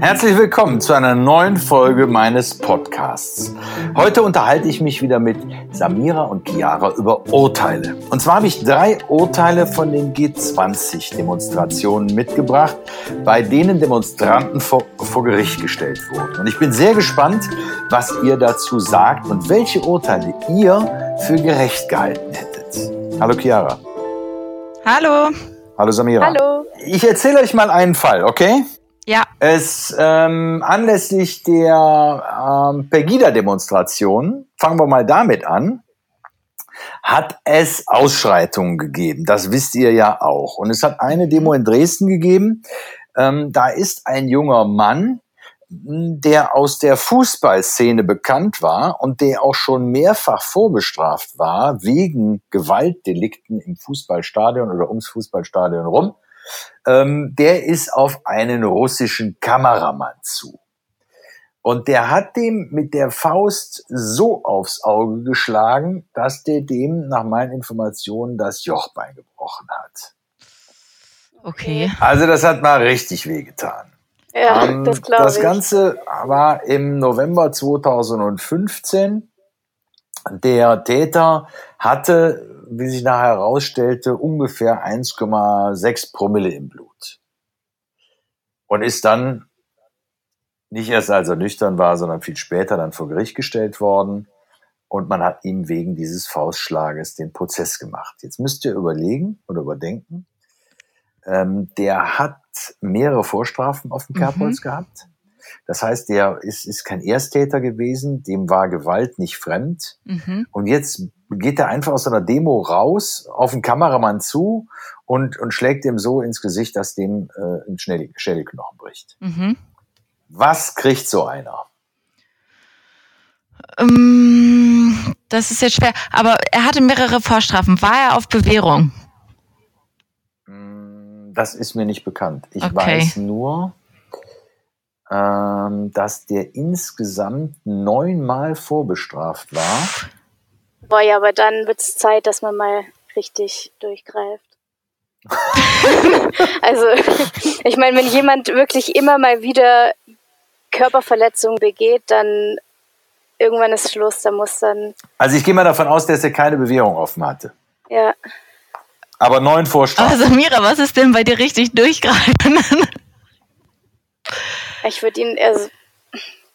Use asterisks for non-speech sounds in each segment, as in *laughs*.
Herzlich willkommen zu einer neuen Folge meines Podcasts. Heute unterhalte ich mich wieder mit Samira und Chiara über Urteile. Und zwar habe ich drei Urteile von den G20-Demonstrationen mitgebracht, bei denen Demonstranten vor, vor Gericht gestellt wurden. Und ich bin sehr gespannt, was ihr dazu sagt und welche Urteile ihr für gerecht gehalten hättet. Hallo Chiara. Hallo. Hallo Samira. Hallo. Ich erzähle euch mal einen Fall, okay? Ja. Es ähm, anlässlich der ähm, Pegida-Demonstration, fangen wir mal damit an, hat es Ausschreitungen gegeben. Das wisst ihr ja auch. Und es hat eine Demo in Dresden gegeben. Ähm, da ist ein junger Mann, der aus der Fußballszene bekannt war und der auch schon mehrfach vorbestraft war wegen Gewaltdelikten im Fußballstadion oder ums Fußballstadion rum ähm, der ist auf einen russischen Kameramann zu. Und der hat dem mit der Faust so aufs Auge geschlagen, dass der dem nach meinen Informationen das Jochbein gebrochen hat. Okay. Also das hat mal richtig wehgetan. Ja, ähm, das glaube ich. Das Ganze war im November 2015. Der Täter hatte wie sich nachher herausstellte, ungefähr 1,6 Promille im Blut. Und ist dann nicht erst als er nüchtern war, sondern viel später dann vor Gericht gestellt worden. Und man hat ihm wegen dieses Faustschlages den Prozess gemacht. Jetzt müsst ihr überlegen oder überdenken. Ähm, der hat mehrere Vorstrafen auf dem Kerbholz mhm. gehabt. Das heißt, der ist, ist kein Ersttäter gewesen, dem war Gewalt nicht fremd. Mhm. Und jetzt geht er einfach aus einer Demo raus, auf den Kameramann zu und, und schlägt ihm so ins Gesicht, dass dem äh, ein Schädelknochen bricht. Mhm. Was kriegt so einer? Ähm, das ist jetzt schwer. Aber er hatte mehrere Vorstrafen. War er auf Bewährung? Mm, das ist mir nicht bekannt. Ich okay. weiß nur, ähm, dass der insgesamt neunmal vorbestraft war. Boah, ja, aber dann wird es Zeit, dass man mal richtig durchgreift. *laughs* also, ich meine, wenn jemand wirklich immer mal wieder Körperverletzungen begeht, dann irgendwann ist Schluss, da muss dann. Also ich gehe mal davon aus, dass er keine Bewährung offen hatte. Ja. Aber neun Vorstrafen. Also Mira, was ist denn bei dir richtig durchgreifen? Ich würde ihn, also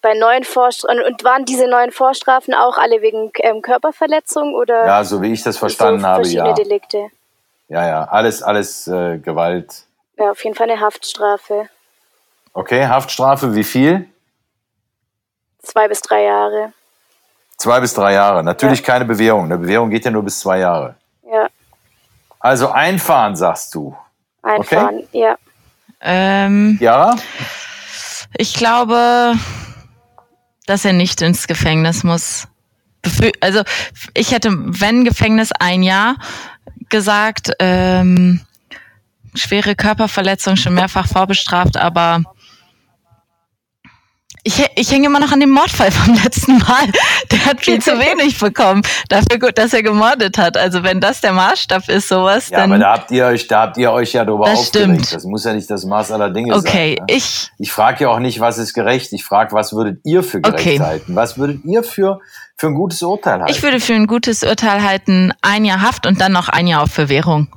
bei neuen Vorstrafen, und waren diese neuen Vorstrafen auch alle wegen ähm, Körperverletzung oder? Ja, so wie ich das verstanden so habe, ja. Delikte. Ja, ja, alles, alles äh, Gewalt. Ja, auf jeden Fall eine Haftstrafe. Okay, Haftstrafe, wie viel? Zwei bis drei Jahre. Zwei bis drei Jahre. Natürlich ja. keine Bewährung. Eine Bewährung geht ja nur bis zwei Jahre. Ja. Also einfahren, sagst du. Einfahren, okay? ja. Ähm, ja? Ich glaube, dass er nicht ins Gefängnis muss. Also ich hätte, wenn Gefängnis ein Jahr gesagt, ähm, schwere Körperverletzung schon mehrfach vorbestraft, aber ich, ich hänge immer noch an dem Mordfall vom *laughs* letzten Mal. Der hat viel zu *laughs* wenig bekommen. Dafür gut, dass er gemordet hat. Also wenn das der Maßstab ist, sowas, ja, dann. aber da habt ihr euch, da habt ihr euch ja drüber das aufgeregt. Stimmt. Das muss ja nicht das Maß aller Dinge okay, sein. Okay, ne? ich. Ich frage ja auch nicht, was ist gerecht. Ich frage, was würdet ihr für gerecht okay. halten? Was würdet ihr für, für ein gutes Urteil halten? Ich würde für ein gutes Urteil halten, ein Jahr Haft und dann noch ein Jahr auf Bewährung.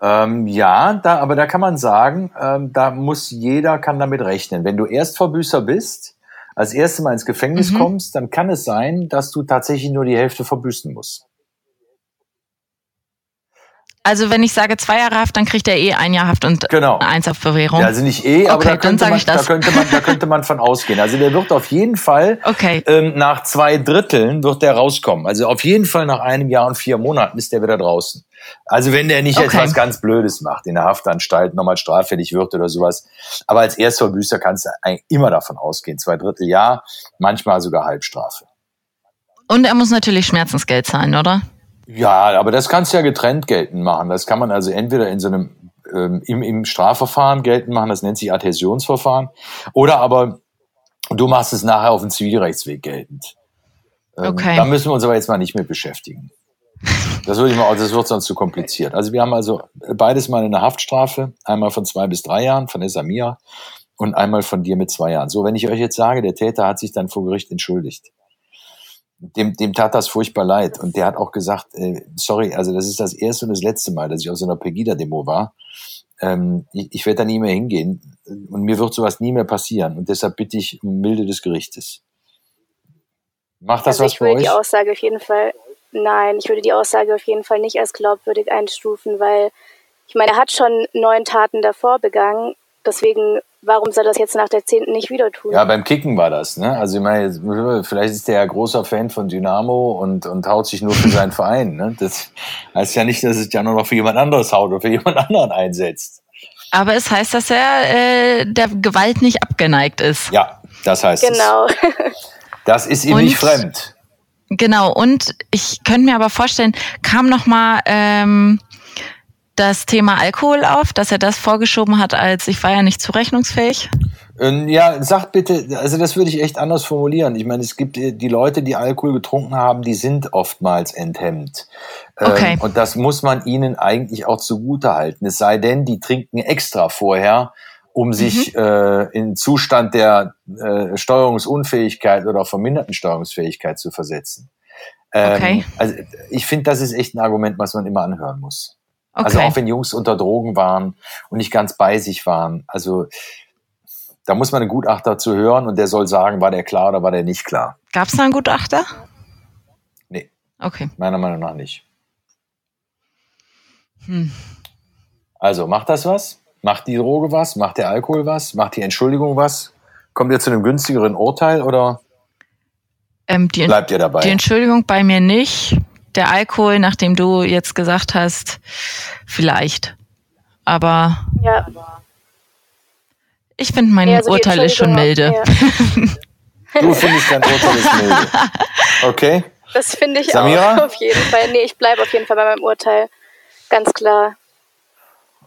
Ähm, ja, da, aber da kann man sagen, ähm, da muss jeder kann damit rechnen. Wenn du Erstverbüßer bist, als erstes Mal ins Gefängnis mhm. kommst, dann kann es sein, dass du tatsächlich nur die Hälfte verbüßen musst. Also wenn ich sage zwei Jahre Haft, dann kriegt er eh ein Jahr Haft und genau. eins auf Bewährung. Ja, also nicht eh, aber okay, da, könnte man, da, könnte man, da könnte man von ausgehen. Also der wird auf jeden Fall okay. ähm, nach zwei Dritteln wird der rauskommen. Also auf jeden Fall nach einem Jahr und vier Monaten ist der wieder draußen. Also wenn der nicht okay. etwas ganz Blödes macht, in der Haftanstalt nochmal straffällig wird oder sowas. Aber als Erstverbüßer kannst du eigentlich immer davon ausgehen. Zwei Drittel Jahr, manchmal sogar Halbstrafe. Und er muss natürlich Schmerzensgeld zahlen, oder? Ja, aber das kannst du ja getrennt geltend machen. Das kann man also entweder in so einem ähm, im, im Strafverfahren geltend machen, das nennt sich Adhäsionsverfahren, oder aber du machst es nachher auf dem Zivilrechtsweg geltend. Ähm, okay. Da müssen wir uns aber jetzt mal nicht mit beschäftigen. Das würde ich mal, das wird sonst zu kompliziert. Also wir haben also beides mal eine Haftstrafe, einmal von zwei bis drei Jahren von Esamia und einmal von dir mit zwei Jahren. So, wenn ich euch jetzt sage, der Täter hat sich dann vor Gericht entschuldigt. Dem, dem tat das furchtbar leid. Und der hat auch gesagt, äh, sorry, also das ist das erste und das letzte Mal, dass ich auf so einer Pegida-Demo war. Ähm, ich, ich werde da nie mehr hingehen. Und mir wird sowas nie mehr passieren. Und deshalb bitte ich um Milde des Gerichtes. Macht das also was ich für würde euch? die Aussage auf jeden Fall, nein, ich würde die Aussage auf jeden Fall nicht als glaubwürdig einstufen, weil ich meine, er hat schon neun Taten davor begangen. Deswegen, warum soll er das jetzt nach der zehnten nicht wieder tun? Ja, beim Kicken war das, ne? Also ich meine, vielleicht ist der ja großer Fan von Dynamo und, und haut sich nur für seinen Verein. Ne? Das heißt ja nicht, dass es ja nur noch für jemand anderes haut oder für jemand anderen einsetzt. Aber es heißt, dass er äh, der Gewalt nicht abgeneigt ist. Ja, das heißt genau. es. *laughs* Das ist ihm Und- nicht fremd. Genau, und ich könnte mir aber vorstellen, kam noch mal ähm, das Thema Alkohol auf, dass er das vorgeschoben hat, als ich war ja nicht zurechnungsfähig. Ähm, Ja, sagt bitte, also das würde ich echt anders formulieren. Ich meine, es gibt äh, die Leute, die Alkohol getrunken haben, die sind oftmals enthemmt. Ähm, Okay. Und das muss man ihnen eigentlich auch zugute halten. Es sei denn, die trinken extra vorher, um sich äh, in Zustand der äh, Steuerungsunfähigkeit oder verminderten Steuerungsfähigkeit zu versetzen. Ähm, Okay. Also ich finde, das ist echt ein Argument, was man immer anhören muss. Okay. Also auch wenn Jungs unter Drogen waren und nicht ganz bei sich waren. Also da muss man einen Gutachter zu hören und der soll sagen, war der klar oder war der nicht klar. Gab es da einen Gutachter? Nee, Okay. meiner Meinung nach nicht. Hm. Also macht das was? Macht die Droge was? Macht der Alkohol was? Macht die Entschuldigung was? Kommt ihr zu einem günstigeren Urteil oder Ähm, die, bleibt ihr dabei? die Entschuldigung bei mir nicht. Der Alkohol, nachdem du jetzt gesagt hast, vielleicht. Aber ja. ich finde, mein Ja, also Urteil ist schon milde. Ja. Du findest dein Urteil ist milde. *laughs* Okay? Das finde ich Samira? auch auf jeden Fall. Nee, ich bleibe auf jeden Fall bei meinem Urteil. Ganz klar.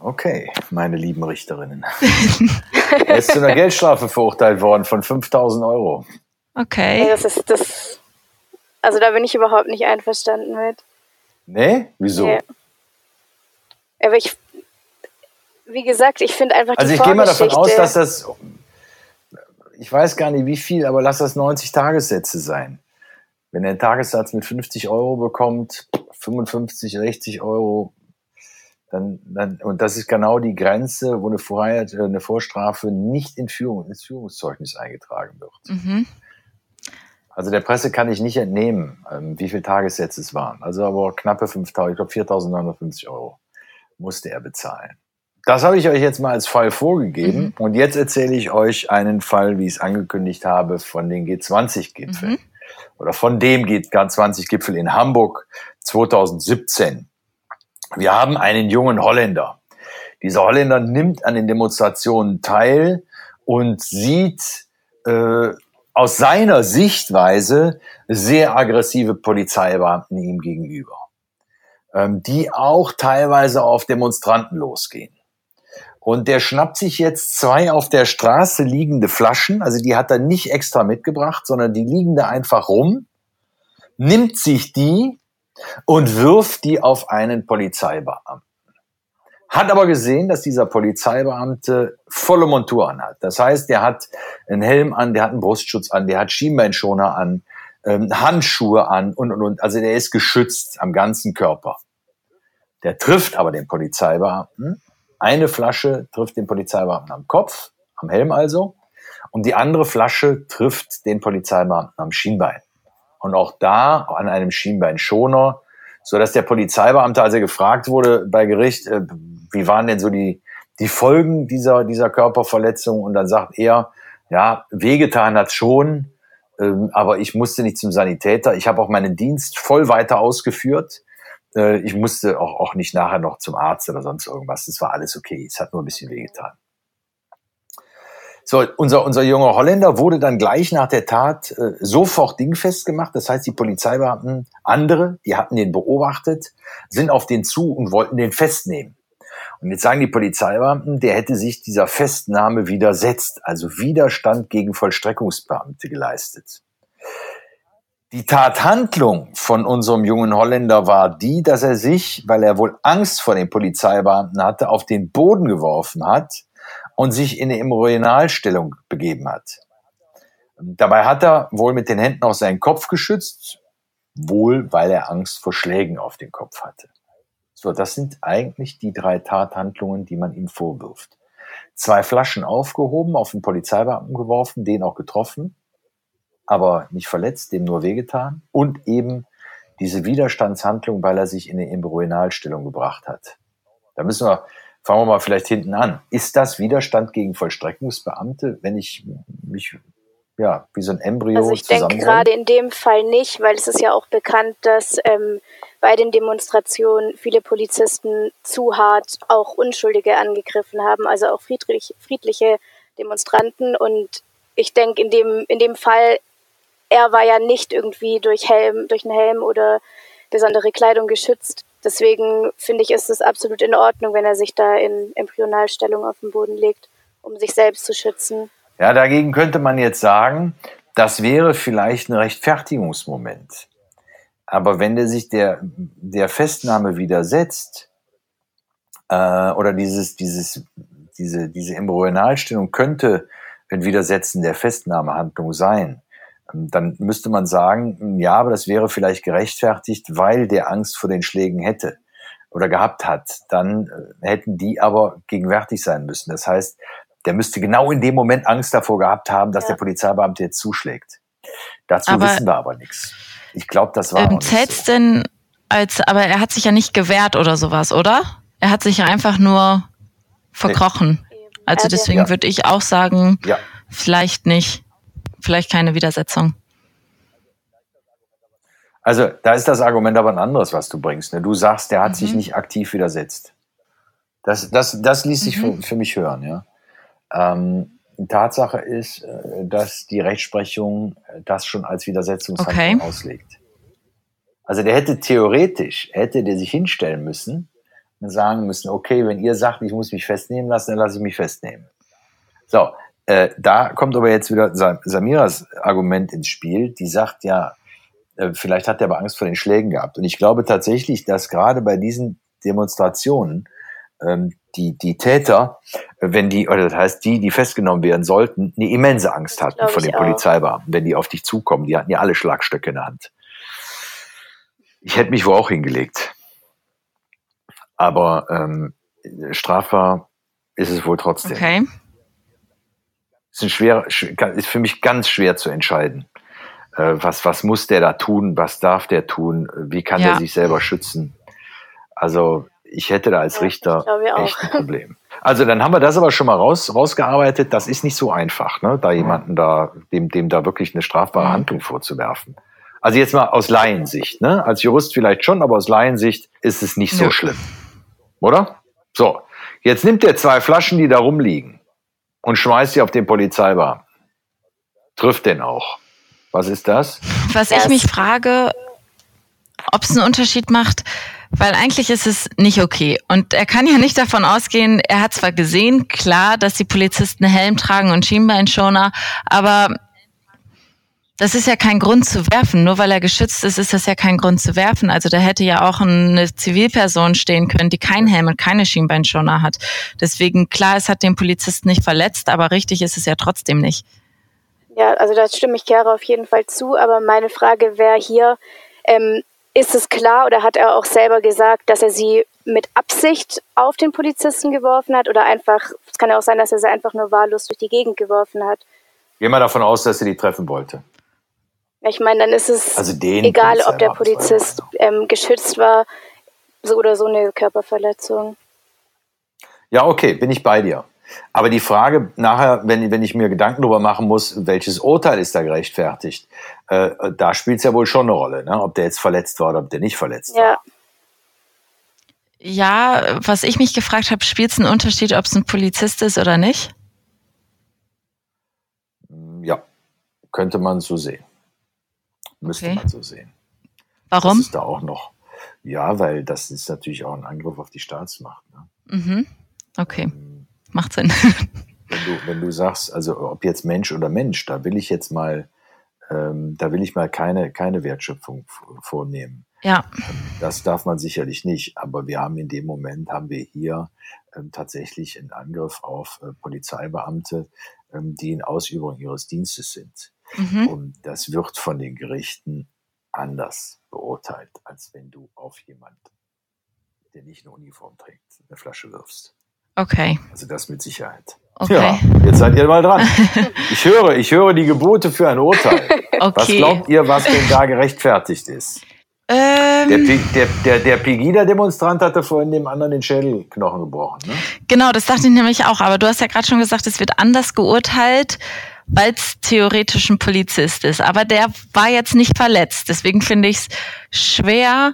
Okay, meine lieben Richterinnen. *laughs* er ist zu einer Geldstrafe verurteilt worden von 5000 Euro. Okay. das ist das. Also da bin ich überhaupt nicht einverstanden mit. Nee? Wieso? Nee. Aber ich, wie gesagt, ich finde einfach Also die ich gehe mal davon aus, dass das, ich weiß gar nicht wie viel, aber lass das 90 Tagessätze sein. Wenn er einen Tagessatz mit 50 Euro bekommt, 55, 60 Euro, dann, dann, und das ist genau die Grenze, wo eine, Vorheit, äh, eine Vorstrafe nicht in Führung, ins Führungszeugnis eingetragen wird. Mhm. Also der Presse kann ich nicht entnehmen, ähm, wie viele Tagessätze es waren. Also aber knappe 5.000, ich glaube 4.950 Euro musste er bezahlen. Das habe ich euch jetzt mal als Fall vorgegeben. Und jetzt erzähle ich euch einen Fall, wie ich es angekündigt habe, von den G20-Gipfeln. Mhm. Oder von dem G20-Gipfel in Hamburg 2017. Wir haben einen jungen Holländer. Dieser Holländer nimmt an den Demonstrationen teil und sieht äh, aus seiner Sichtweise sehr aggressive Polizeibeamten ihm gegenüber, ähm, die auch teilweise auf Demonstranten losgehen. Und der schnappt sich jetzt zwei auf der Straße liegende Flaschen, also die hat er nicht extra mitgebracht, sondern die liegen da einfach rum, nimmt sich die und wirft die auf einen Polizeibeamten. Hat aber gesehen, dass dieser Polizeibeamte volle Montur anhat. Das heißt, der hat einen Helm an, der hat einen Brustschutz an, der hat Schienbeinschoner an, ähm, Handschuhe an und, und, und. Also der ist geschützt am ganzen Körper. Der trifft aber den Polizeibeamten. Eine Flasche trifft den Polizeibeamten am Kopf, am Helm also, und die andere Flasche trifft den Polizeibeamten am Schienbein. Und auch da an einem Schienbeinschoner, so dass der Polizeibeamte, als er gefragt wurde bei Gericht, äh, wie waren denn so die, die Folgen dieser, dieser Körperverletzung? Und dann sagt er, ja, wehgetan hat schon, ähm, aber ich musste nicht zum Sanitäter. Ich habe auch meinen Dienst voll weiter ausgeführt. Äh, ich musste auch, auch nicht nachher noch zum Arzt oder sonst irgendwas. Das war alles okay. Es hat nur ein bisschen wehgetan. So, unser, unser junger Holländer wurde dann gleich nach der Tat äh, sofort dingfest gemacht. Das heißt, die Polizeibeamten, andere, die hatten den beobachtet, sind auf den zu und wollten den festnehmen. Und jetzt sagen die Polizeibeamten, der hätte sich dieser Festnahme widersetzt, also Widerstand gegen Vollstreckungsbeamte geleistet. Die Tathandlung von unserem jungen Holländer war die, dass er sich, weil er wohl Angst vor den Polizeibeamten hatte, auf den Boden geworfen hat und sich in eine Embryonalstellung begeben hat. Dabei hat er wohl mit den Händen auch seinen Kopf geschützt, wohl weil er Angst vor Schlägen auf den Kopf hatte. So, das sind eigentlich die drei Tathandlungen, die man ihm vorwirft. Zwei Flaschen aufgehoben, auf den Polizeibeamten geworfen, den auch getroffen, aber nicht verletzt, dem nur wehgetan und eben diese Widerstandshandlung, weil er sich in eine Embryonalstellung gebracht hat. Da müssen wir, fangen wir mal vielleicht hinten an. Ist das Widerstand gegen Vollstreckungsbeamte, wenn ich mich ja, wie so ein Embryo Also ich denke gerade in dem Fall nicht, weil es ist ja auch bekannt, dass ähm, bei den Demonstrationen viele Polizisten zu hart auch Unschuldige angegriffen haben, also auch friedlich, friedliche Demonstranten. Und ich denke, in dem, in dem Fall, er war ja nicht irgendwie durch Helm, durch einen Helm oder besondere Kleidung geschützt. Deswegen finde ich, ist es absolut in Ordnung, wenn er sich da in Embryonalstellung auf den Boden legt, um sich selbst zu schützen. Ja, dagegen könnte man jetzt sagen, das wäre vielleicht ein Rechtfertigungsmoment. Aber wenn der sich der, der Festnahme widersetzt, äh, oder dieses, dieses, diese, diese Embryonalstellung könnte ein Widersetzen der Festnahmehandlung sein, dann müsste man sagen, ja, aber das wäre vielleicht gerechtfertigt, weil der Angst vor den Schlägen hätte oder gehabt hat. Dann äh, hätten die aber gegenwärtig sein müssen. Das heißt, der müsste genau in dem Moment Angst davor gehabt haben, dass ja. der Polizeibeamte jetzt zuschlägt. Dazu aber, wissen wir aber nichts. Ich glaube, das war. Ähm, Zählt's so. denn als, aber er hat sich ja nicht gewehrt oder sowas, oder? Er hat sich ja einfach nur verkrochen. Nee. Also deswegen ja. würde ich auch sagen, ja. vielleicht nicht. Vielleicht keine Widersetzung. Also da ist das Argument aber ein anderes, was du bringst. Ne? Du sagst, der hat mhm. sich nicht aktiv widersetzt. Das, das, das ließ sich mhm. für, für mich hören, ja. Ähm, Tatsache ist, äh, dass die Rechtsprechung äh, das schon als Widersetzungshandlung okay. auslegt. Also der hätte theoretisch, hätte der sich hinstellen müssen und sagen müssen, okay, wenn ihr sagt, ich muss mich festnehmen lassen, dann lasse ich mich festnehmen. So, äh, da kommt aber jetzt wieder Samiras Argument ins Spiel, die sagt ja, äh, vielleicht hat er aber Angst vor den Schlägen gehabt. Und ich glaube tatsächlich, dass gerade bei diesen Demonstrationen ähm, die, die Täter, wenn die, oder das heißt die, die festgenommen werden sollten, eine immense Angst hatten vor den Polizeibeamten, wenn die auf dich zukommen. Die hatten ja alle Schlagstöcke in der Hand. Ich hätte mich wohl auch hingelegt. Aber ähm, strafbar ist es wohl trotzdem. Okay. Ist, ein schwer, ist für mich ganz schwer zu entscheiden. Äh, was, was muss der da tun? Was darf der tun? Wie kann ja. der sich selber schützen? Also ich hätte da als Richter ja, echt ein Problem. Also dann haben wir das aber schon mal raus, rausgearbeitet. Das ist nicht so einfach, ne? da jemanden da, dem, dem da wirklich eine strafbare. Handlung vorzuwerfen. Also jetzt mal aus Laiensicht, ne? Als Jurist vielleicht schon, aber aus Laiensicht ist es nicht so ja. schlimm. Oder? So. Jetzt nimmt er zwei Flaschen, die da rumliegen und schmeißt sie auf den Polizeibeamten. Trifft den auch. Was ist das? Was ich mich frage, ob es einen Unterschied macht, weil eigentlich ist es nicht okay. Und er kann ja nicht davon ausgehen, er hat zwar gesehen, klar, dass die Polizisten Helm tragen und Schienbeinschoner, aber das ist ja kein Grund zu werfen. Nur weil er geschützt ist, ist das ja kein Grund zu werfen. Also da hätte ja auch eine Zivilperson stehen können, die keinen Helm und keine Schienbeinschoner hat. Deswegen, klar, es hat den Polizisten nicht verletzt, aber richtig ist es ja trotzdem nicht. Ja, also da stimme ich Chiara auf jeden Fall zu. Aber meine Frage wäre hier, ähm, ist es klar oder hat er auch selber gesagt, dass er sie mit Absicht auf den Polizisten geworfen hat oder einfach, es kann ja auch sein, dass er sie einfach nur wahllos durch die Gegend geworfen hat. Gehen wir davon aus, dass er die treffen wollte. Ich meine, dann ist es also egal, ob der Polizist ähm, geschützt war, so oder so eine Körperverletzung. Ja, okay, bin ich bei dir. Aber die Frage nachher, wenn, wenn ich mir Gedanken darüber machen muss, welches Urteil ist da gerechtfertigt, äh, da spielt es ja wohl schon eine Rolle, ne? ob der jetzt verletzt war oder ob der nicht verletzt ja. war. Ja, was ich mich gefragt habe, spielt es einen Unterschied, ob es ein Polizist ist oder nicht? Ja, könnte man so sehen. Müsste okay. man so sehen. Warum? Das ist da auch noch. Ja, weil das ist natürlich auch ein Angriff auf die Staatsmacht. Ne? Mhm. Okay. Ähm, Macht Sinn. *laughs* Wenn du, wenn du sagst, also ob jetzt Mensch oder Mensch, da will ich jetzt mal Ähm, da will ich mal keine, keine Wertschöpfung vornehmen. Ja. Das darf man sicherlich nicht. Aber wir haben in dem Moment, haben wir hier ähm, tatsächlich einen Angriff auf äh, Polizeibeamte, ähm, die in Ausübung ihres Dienstes sind. Mhm. Und das wird von den Gerichten anders beurteilt, als wenn du auf jemand, der nicht eine Uniform trägt, eine Flasche wirfst. Okay. Also das mit Sicherheit. Okay. Ja, jetzt seid ihr mal dran. *laughs* Ich höre, ich höre die Gebote für ein Urteil. *laughs* Okay. Was glaubt ihr, was denn da gerechtfertigt ist? Ähm, der, der, der, der Pegida-Demonstrant hatte vorhin dem anderen den Schädelknochen gebrochen. Ne? Genau, das dachte ich nämlich auch. Aber du hast ja gerade schon gesagt, es wird anders geurteilt, weil es theoretisch ein Polizist ist. Aber der war jetzt nicht verletzt. Deswegen finde ich es schwer.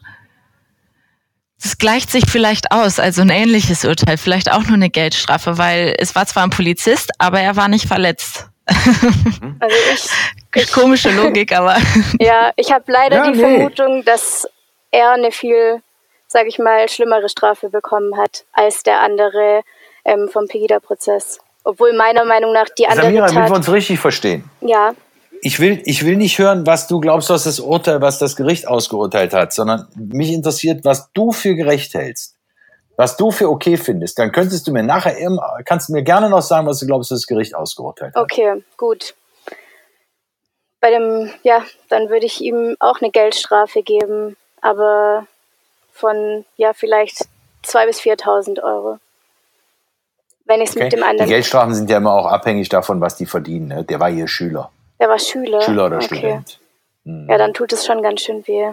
Es gleicht sich vielleicht aus, also ein ähnliches Urteil, vielleicht auch nur eine Geldstrafe, weil es war zwar ein Polizist, aber er war nicht verletzt. Also ich, ich *laughs* komische Logik, aber. *laughs* Ja, ich habe leider ja, die nee. Vermutung, dass er eine viel, sage ich mal, schlimmere Strafe bekommen hat als der andere ähm, vom Pegida-Prozess. Obwohl meiner Meinung nach die andere Samira, Tat, damit wir uns richtig verstehen. Ja. Ich will, ich will nicht hören, was du glaubst, was das Urteil, was das Gericht ausgeurteilt hat, sondern mich interessiert, was du für gerecht hältst was du für okay findest, dann könntest du mir nachher, kannst du mir gerne noch sagen, was du glaubst, dass das Gericht ausgeurteilt hat. Okay, gut. Bei dem, ja, dann würde ich ihm auch eine Geldstrafe geben, aber von, ja, vielleicht 2.000 bis 4.000 Euro. Wenn ich es okay. mit dem anderen. Die Geldstrafen sind ja immer auch abhängig davon, was die verdienen. Ne? Der war hier Schüler. Der war Schüler. Schüler oder okay. Student. Hm. Ja, dann tut es schon ganz schön weh.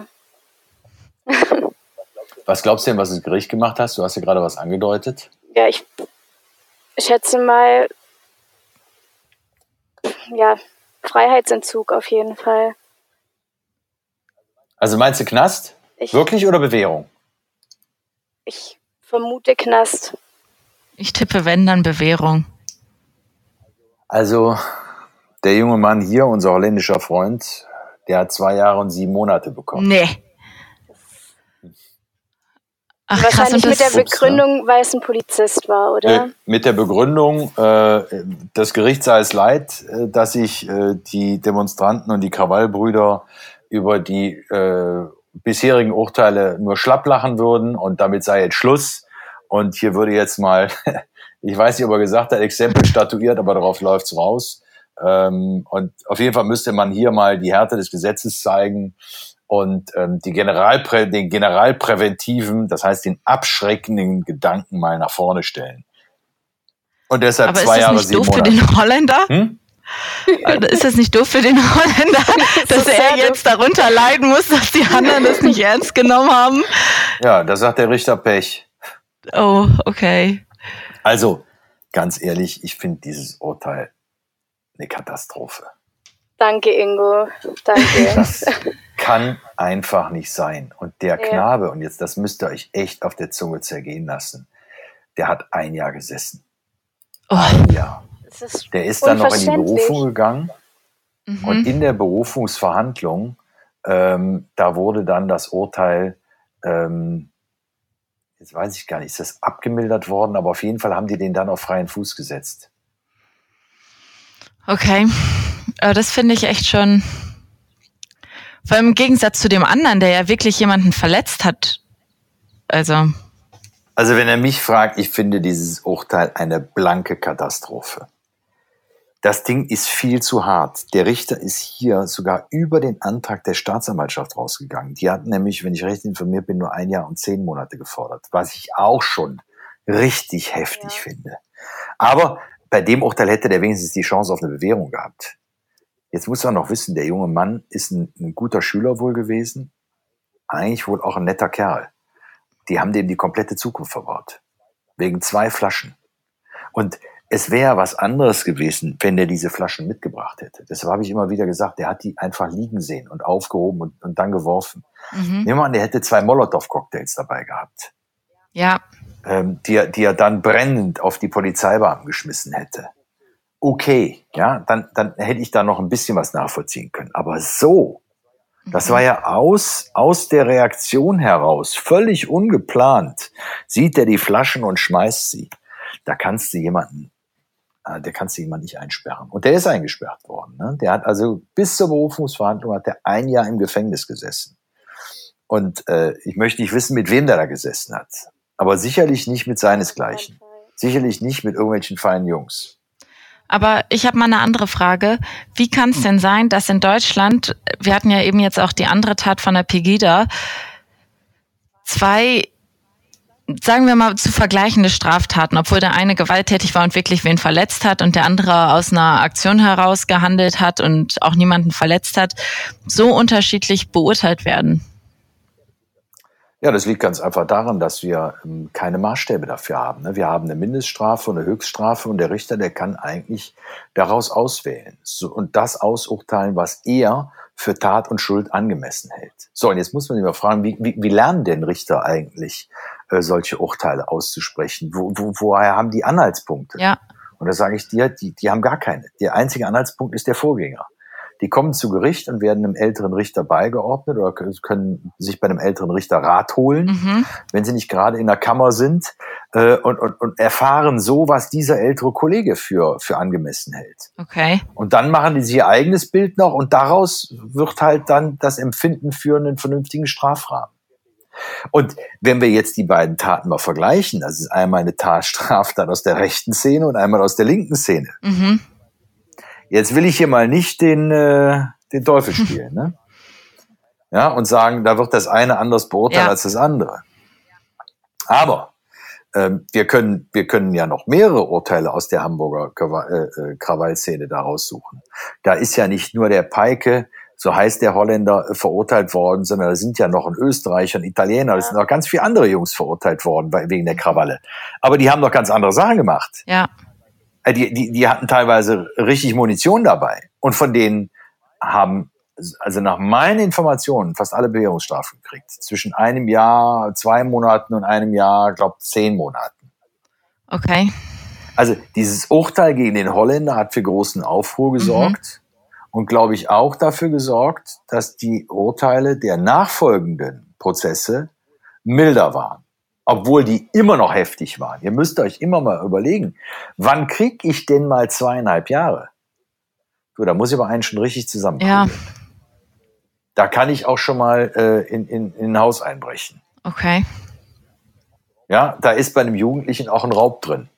Was glaubst du denn, was das Gericht gemacht hast? Du hast ja gerade was angedeutet. Ja, ich schätze mal, ja, Freiheitsentzug auf jeden Fall. Also meinst du Knast? Ich, Wirklich oder Bewährung? Ich vermute Knast. Ich tippe, wenn, dann Bewährung. Also, der junge Mann hier, unser holländischer Freund, der hat zwei Jahre und sieben Monate bekommen. Nee. Ach, Wahrscheinlich mit der Begründung, weil es ein Polizist war, oder? Äh, mit der Begründung, äh, das Gericht sei es leid, äh, dass sich äh, die Demonstranten und die Krawallbrüder über die äh, bisherigen Urteile nur schlapp lachen würden und damit sei jetzt Schluss. Und hier würde jetzt mal, *laughs* ich weiß nicht, ob er gesagt hat, Exempel statuiert, aber darauf läuft's raus. Ähm, und auf jeden Fall müsste man hier mal die Härte des Gesetzes zeigen und ähm, die Generalprä den generalpräventiven, das heißt den abschreckenden Gedanken mal nach vorne stellen. Und deshalb Aber zwei ist das nicht doof Monate. für den Holländer? Hm? Ist das nicht doof für den Holländer, *laughs* dass so er jetzt darunter leiden muss, dass die anderen das nicht ernst genommen haben? Ja, da sagt der Richter Pech. Oh, okay. Also, ganz ehrlich, ich finde dieses Urteil eine Katastrophe. Danke, Ingo. Danke. *laughs* Das kann einfach nicht sein. Und der ja. Knabe, und jetzt das müsst ihr euch echt auf der Zunge zergehen lassen, der hat ein Jahr gesessen. Oh. Ein Jahr. Ist der ist dann noch in die Berufung gegangen. Mhm. Und in der Berufungsverhandlung, ähm, da wurde dann das Urteil, ähm, jetzt weiß ich gar nicht, ist das abgemildert worden, aber auf jeden Fall haben die den dann auf freien Fuß gesetzt. Okay, äh, das finde ich echt schon vor allem im Gegensatz zu dem anderen, der ja wirklich jemanden verletzt hat. Also. Also wenn er mich fragt, ich finde dieses Urteil eine blanke Katastrophe. Das Ding ist viel zu hart. Der Richter ist hier sogar über den Antrag der Staatsanwaltschaft rausgegangen. Die hatten nämlich, wenn ich recht informiert bin, nur ein Jahr und zehn Monate gefordert, was ich auch schon richtig heftig ja. finde. Aber bei dem Urteil hätte der wenigstens die Chance auf eine Bewährung gehabt. Jetzt muss man noch wissen, der junge Mann ist ein, ein guter Schüler wohl gewesen, eigentlich wohl auch ein netter Kerl. Die haben dem die komplette Zukunft verbaut. Wegen zwei Flaschen. Und es wäre was anderes gewesen, wenn der diese Flaschen mitgebracht hätte. Deshalb habe ich immer wieder gesagt, der hat die einfach liegen sehen und aufgehoben und, und dann geworfen. Mhm. Nehmen wir an, der hätte zwei Molotow-Cocktails dabei gehabt. Ja. Ähm, die, die er dann brennend auf die Polizeibeamten geschmissen hätte okay, ja, dann, dann hätte ich da noch ein bisschen was nachvollziehen können. Aber so, das war ja aus, aus der Reaktion heraus, völlig ungeplant, sieht er die Flaschen und schmeißt sie. Da kannst du jemanden, äh, der kannst du jemanden nicht einsperren. Und der ist eingesperrt worden. Ne? Der hat also bis zur Berufungsverhandlung hat er ein Jahr im Gefängnis gesessen. Und äh, ich möchte nicht wissen, mit wem der da gesessen hat. Aber sicherlich nicht mit seinesgleichen. Sicherlich nicht mit irgendwelchen feinen Jungs. Aber ich habe mal eine andere Frage. Wie kann es denn sein, dass in Deutschland, wir hatten ja eben jetzt auch die andere Tat von der Pegida, zwei sagen wir mal, zu vergleichende Straftaten, obwohl der eine gewalttätig war und wirklich wen verletzt hat und der andere aus einer Aktion heraus gehandelt hat und auch niemanden verletzt hat, so unterschiedlich beurteilt werden? Ja, das liegt ganz einfach daran, dass wir ähm, keine Maßstäbe dafür haben. Ne? Wir haben eine Mindeststrafe und eine Höchststrafe und der Richter, der kann eigentlich daraus auswählen und das ausurteilen, was er für Tat und Schuld angemessen hält. So, und jetzt muss man sich mal fragen, wie, wie, wie lernen denn Richter eigentlich, äh, solche Urteile auszusprechen? Wo, wo, woher haben die Anhaltspunkte? Ja. Und da sage ich dir, die, die haben gar keine. Der einzige Anhaltspunkt ist der Vorgänger. Die kommen zu Gericht und werden einem älteren Richter beigeordnet oder können sich bei einem älteren Richter Rat holen, mhm. wenn sie nicht gerade in der Kammer sind äh, und, und, und erfahren so, was dieser ältere Kollege für, für angemessen hält. Okay. Und dann machen die sich ihr eigenes Bild noch und daraus wird halt dann das Empfinden für einen vernünftigen Strafrahmen. Und wenn wir jetzt die beiden Taten mal vergleichen, das ist einmal eine Tatstraftat aus der rechten Szene und einmal aus der linken Szene. Mhm. Jetzt will ich hier mal nicht den, äh, den Teufel *laughs* spielen, ne? Ja, und sagen, da wird das eine anders beurteilt ja. als das andere. Aber ähm, wir können, wir können ja noch mehrere Urteile aus der Hamburger äh, äh, Krawallszene da raussuchen. Da ist ja nicht nur der Peike so heißt der Holländer, äh, verurteilt worden, sondern da sind ja noch ein Österreicher, ein Italiener, es sind noch ganz viele andere Jungs verurteilt worden wegen der Krawalle. Aber die haben doch ganz andere Sachen gemacht. Ja. Äh, die, die, die hatten teilweise richtig Munition dabei. Und von denen haben, also nach meinen Informationen, fast alle Bewährungsstrafen gekriegt. Zwischen einem Jahr, zwei Monaten und einem Jahr, glaube zehn Monaten. Okay. Also dieses Urteil gegen den Holländer hat für großen Aufruhr gesorgt. Mhm und glaube ich auch dafür gesorgt, dass die Urteile der nachfolgenden Prozesse milder waren, obwohl die immer noch heftig waren. Ihr müsst euch immer mal überlegen, wann krieg ich denn mal zweieinhalb Jahre? So, da muss ich aber einen schon richtig zusammen. Ja. Da kann ich auch schon mal äh, in, in, in ein Haus einbrechen. Okay. Ja, da ist bei einem Jugendlichen auch ein Raub drin.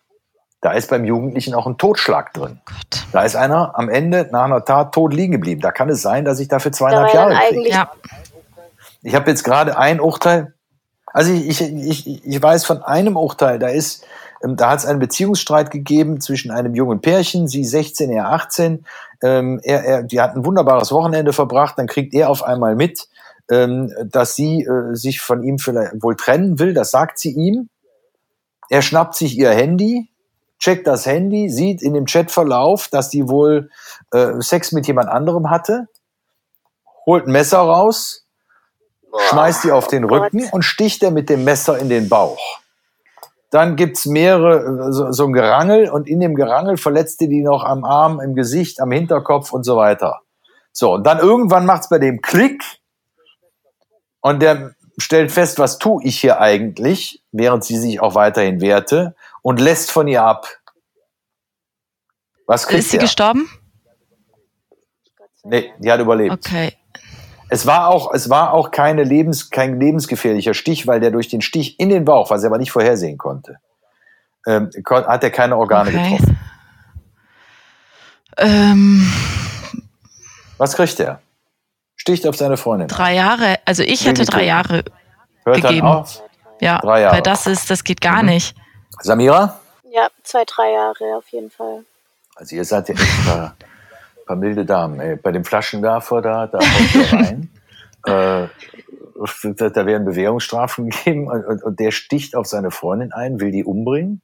Da ist beim Jugendlichen auch ein Totschlag drin. Gott. Da ist einer am Ende nach einer Tat tot liegen geblieben. Da kann es sein, dass ich dafür zweieinhalb Jahre kriege. Ja. Ich habe jetzt gerade ein Urteil. Also ich, ich, ich, ich weiß von einem Urteil, da ist, ähm, da hat es einen Beziehungsstreit gegeben zwischen einem jungen Pärchen, sie 16, er 18. Ähm, er, er, die hatten ein wunderbares Wochenende verbracht, dann kriegt er auf einmal mit, ähm, dass sie äh, sich von ihm vielleicht wohl trennen will. Das sagt sie ihm. Er schnappt sich ihr Handy, checkt das Handy, sieht in dem Chatverlauf, dass die wohl äh, Sex mit jemand anderem hatte, holt ein Messer raus, schmeißt die auf den oh Rücken und sticht er mit dem Messer in den Bauch. Dann gibt's mehrere, so, so ein Gerangel und in dem Gerangel verletzte die noch am Arm, im Gesicht, am Hinterkopf und so weiter. So, und dann irgendwann macht's bei dem Klick und der stellt fest, was tue ich hier eigentlich, während sie sich auch weiterhin wehrte und lässt von ihr ab. Was kriegt Ist sie er? gestorben? Nee, die hat überlebt. Okay. Es war auch, es war auch keine Lebens, kein lebensgefährlicher Stich, weil der durch den Stich in den Bauch, was er aber nicht vorhersehen konnte, ähm, hat er keine Organe okay. getroffen. Ähm, was kriegt er? Sticht auf seine Freundin. Drei Jahre, also ich hätte drei Jahre Hört gegeben. Dann auf? Ja, drei Jahre. weil das ist, das geht gar mhm. nicht. Samira? Ja, zwei, drei Jahre auf jeden Fall. Also ihr seid ja ein paar, milde Damen. Ey. Bei dem Flaschenwerfer da, da haut *laughs* rein. äh, da werden Bewährungsstrafen *laughs* gegeben und, und, und der sticht auf seine Freundin ein, will die umbringen,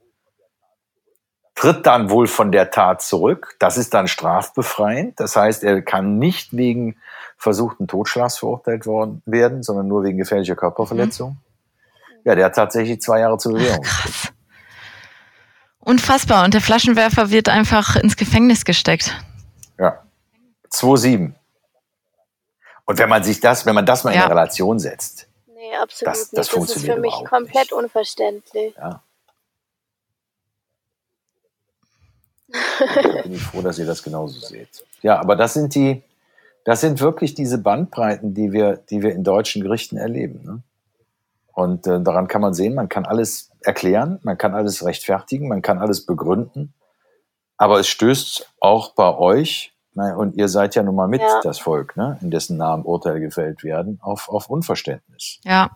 tritt dann wohl von der Tat zurück. Das ist dann strafbefreiend. Das heißt, er kann nicht wegen versuchten Totschlags verurteilt worden werden, sondern nur wegen gefährlicher Körperverletzung. Mhm. Ja, der hat tatsächlich zwei Jahre zur Bewährung. Krass. Unfassbar. Und der Flaschenwerfer wird einfach ins Gefängnis gesteckt. Ja. 2,7. Und wenn man sich das, wenn man das mal ja. in Relation setzt. Nee, absolut das, das nicht. Funktioniert das ist für mich komplett nicht. unverständlich. Ja. *laughs* Da bin ich froh, dass ihr das genauso seht. Ja, aber das sind die, das sind wirklich diese Bandbreiten, die wir, die wir in deutschen Gerichten erleben. Ne? Und äh, daran kann man sehen, man kann alles erklären, man kann alles rechtfertigen, man kann alles begründen. Aber es stößt auch bei euch, und ihr seid ja nun mal mit ja. das Volk, ne, in dessen Namen Urteile gefällt werden, auf, auf Unverständnis. Ja.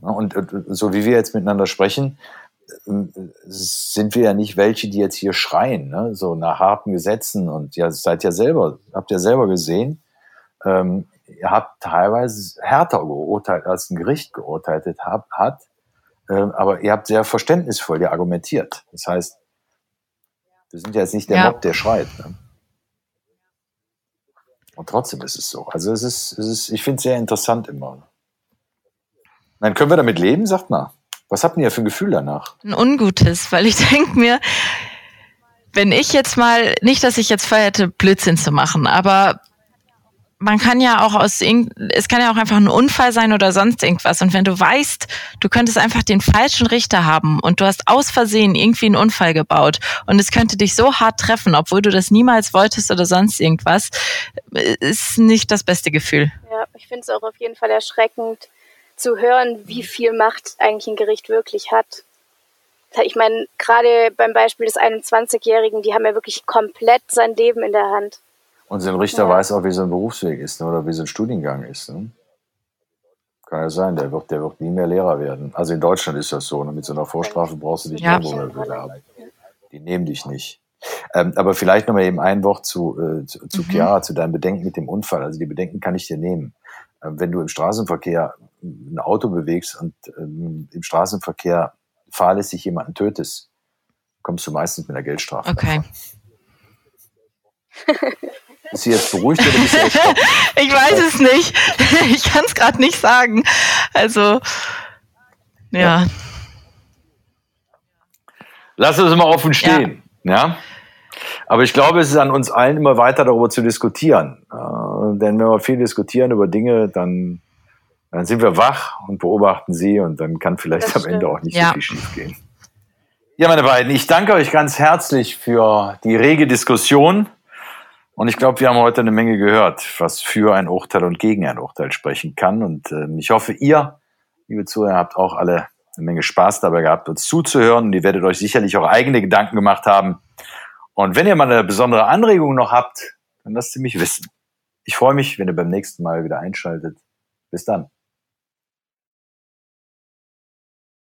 Und, und so wie wir jetzt miteinander sprechen, sind wir ja nicht welche, die jetzt hier schreien, ne? so nach harten Gesetzen und ja, seid ja selber, habt ja selber gesehen, ähm, ihr habt teilweise härter geurteilt, als ein Gericht geurteilt hat, hat äh, aber ihr habt sehr verständnisvoll ja argumentiert. Das heißt, wir sind ja jetzt nicht der ja. Mob, der schreit. Ne? Und trotzdem ist es so. Also es ist, es ist ich finde es sehr interessant immer. Dann können wir damit leben, sagt mal. Was habt ihr für ein Gefühl danach? Ein ungutes, weil ich *laughs* denke mir, wenn ich jetzt mal, nicht, dass ich jetzt hätte, Blödsinn zu machen, aber man kann ja auch aus es kann ja auch einfach ein Unfall sein oder sonst irgendwas. Und wenn du weißt, du könntest einfach den falschen Richter haben und du hast aus Versehen irgendwie einen Unfall gebaut und es könnte dich so hart treffen, obwohl du das niemals wolltest oder sonst irgendwas, ist nicht das beste Gefühl. Ja, ich finde es auch auf jeden Fall erschreckend, zu hören, wie viel Macht eigentlich ein Gericht wirklich hat. Ich meine, gerade beim Beispiel des 21-Jährigen, die haben ja wirklich komplett sein Leben in der Hand. Und so ein Richter ja. weiß auch, wie so ein Berufsweg ist ne, oder wie so ein Studiengang ist. Ne? Kann ja sein, der wird, der wird nie mehr Lehrer werden. Also in Deutschland ist das so. Ne? Mit so einer Vorstrafe brauchst du dich ja. nirgendwo mehr bewerben. Die nehmen dich nicht. Ähm, aber vielleicht nochmal eben ein Wort zu, äh, zu, zu mhm. Chiara, zu deinem Bedenken mit dem Unfall. Also die Bedenken kann ich dir nehmen. Ähm, wenn du im Straßenverkehr ein Auto bewegst und ähm, im Straßenverkehr fahrlässig jemanden tötest, kommst du meistens mit einer Geldstrafe. Okay. *laughs* *laughs* Ist sie jetzt beruhigt oder bist du *laughs* erschrocken? ich weiß es nicht. *laughs* Ich kann es gerade nicht sagen. Also, ja. ja. Lass es mal offen stehen. Ja. ja. Aber ich glaube, es ist an uns allen immer weiter darüber zu diskutieren. Äh, denn wenn wir viel diskutieren über Dinge, dann, dann sind wir wach und beobachten sie und dann kann vielleicht am Ende auch nicht ja. so viel schief gehen. Ja, meine beiden, ich danke euch ganz herzlich für die rege Diskussion. Und ich glaube, wir haben heute eine Menge gehört, was für ein Urteil und gegen ein Urteil sprechen kann. Und äh, ich hoffe, ihr, liebe Zuhörer, habt auch alle eine Menge Spaß dabei gehabt, uns zuzuhören. Und ihr werdet euch sicherlich auch eigene Gedanken gemacht haben. Und wenn ihr mal eine besondere Anregung noch habt, dann lasst sie mich wissen. Ich freue mich, wenn ihr beim nächsten Mal wieder einschaltet. Bis dann.